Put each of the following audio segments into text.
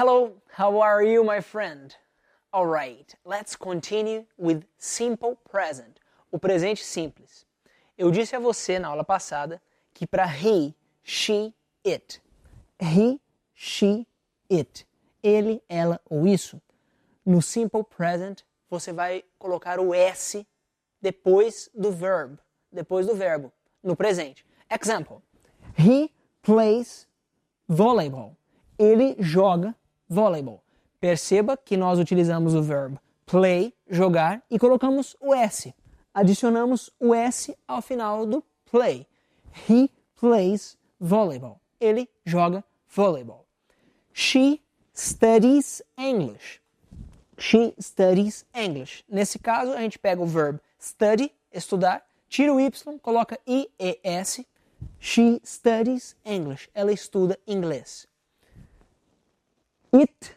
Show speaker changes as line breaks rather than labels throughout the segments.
How are you, my friend? Alright, let's continue with simple present, o presente simples. Eu disse a você na aula passada que para he, she, it, he, she, it, ele, ela ou isso, no simple present você vai colocar o s depois do verb, depois do verbo, no presente. Example: He plays volleyball. Ele joga volleyball. Perceba que nós utilizamos o verbo play, jogar, e colocamos o S. Adicionamos o S ao final do play. He plays volleyball. Ele joga volleyball. She studies English. She studies English. Nesse caso, a gente pega o verbo study, estudar, tira o Y, coloca I-E-S. She studies English. Ela estuda inglês. It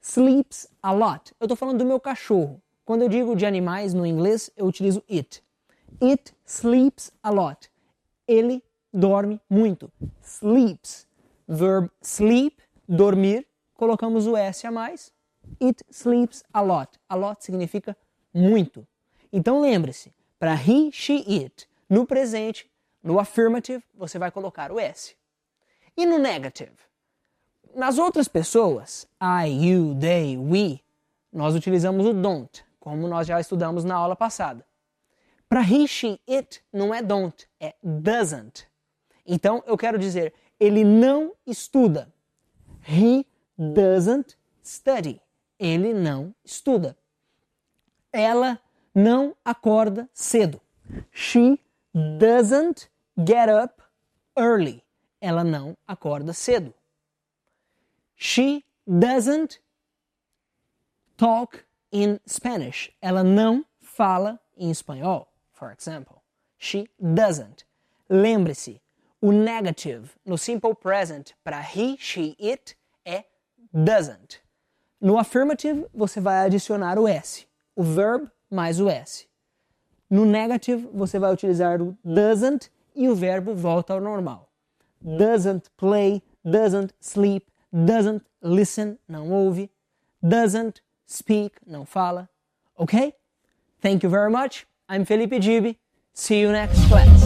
sleeps a lot. Eu estou falando do meu cachorro. Quando eu digo de animais no inglês, eu utilizo it. It sleeps a lot. Ele dorme muito. Sleeps. Verb sleep, dormir. Colocamos o S a mais. It sleeps a lot. A lot significa muito. Então lembre-se, para he, she, it, no presente, no affirmative, você vai colocar o S. E no negative? Nas outras pessoas, I, you, they, we, nós utilizamos o don't, como nós já estudamos na aula passada. Para he, she, it não é don't, é doesn't. Então eu quero dizer, ele não estuda. He doesn't study. Ele não estuda. Ela não acorda cedo. She doesn't get up early. Ela não acorda cedo. She doesn't talk in Spanish. Ela não fala em espanhol, for example. She doesn't. Lembre-se, o negative no simple present para he, she, it é doesn't. No affirmative, você vai adicionar o S, o verb mais o S. No negative, você vai utilizar o doesn't e o verbo volta ao normal. Doesn't play, doesn't sleep, doesn't listen, não ouve, doesn't speak, não fala. Ok? Thank you very much. I'm Felipe Gibi. See you next class.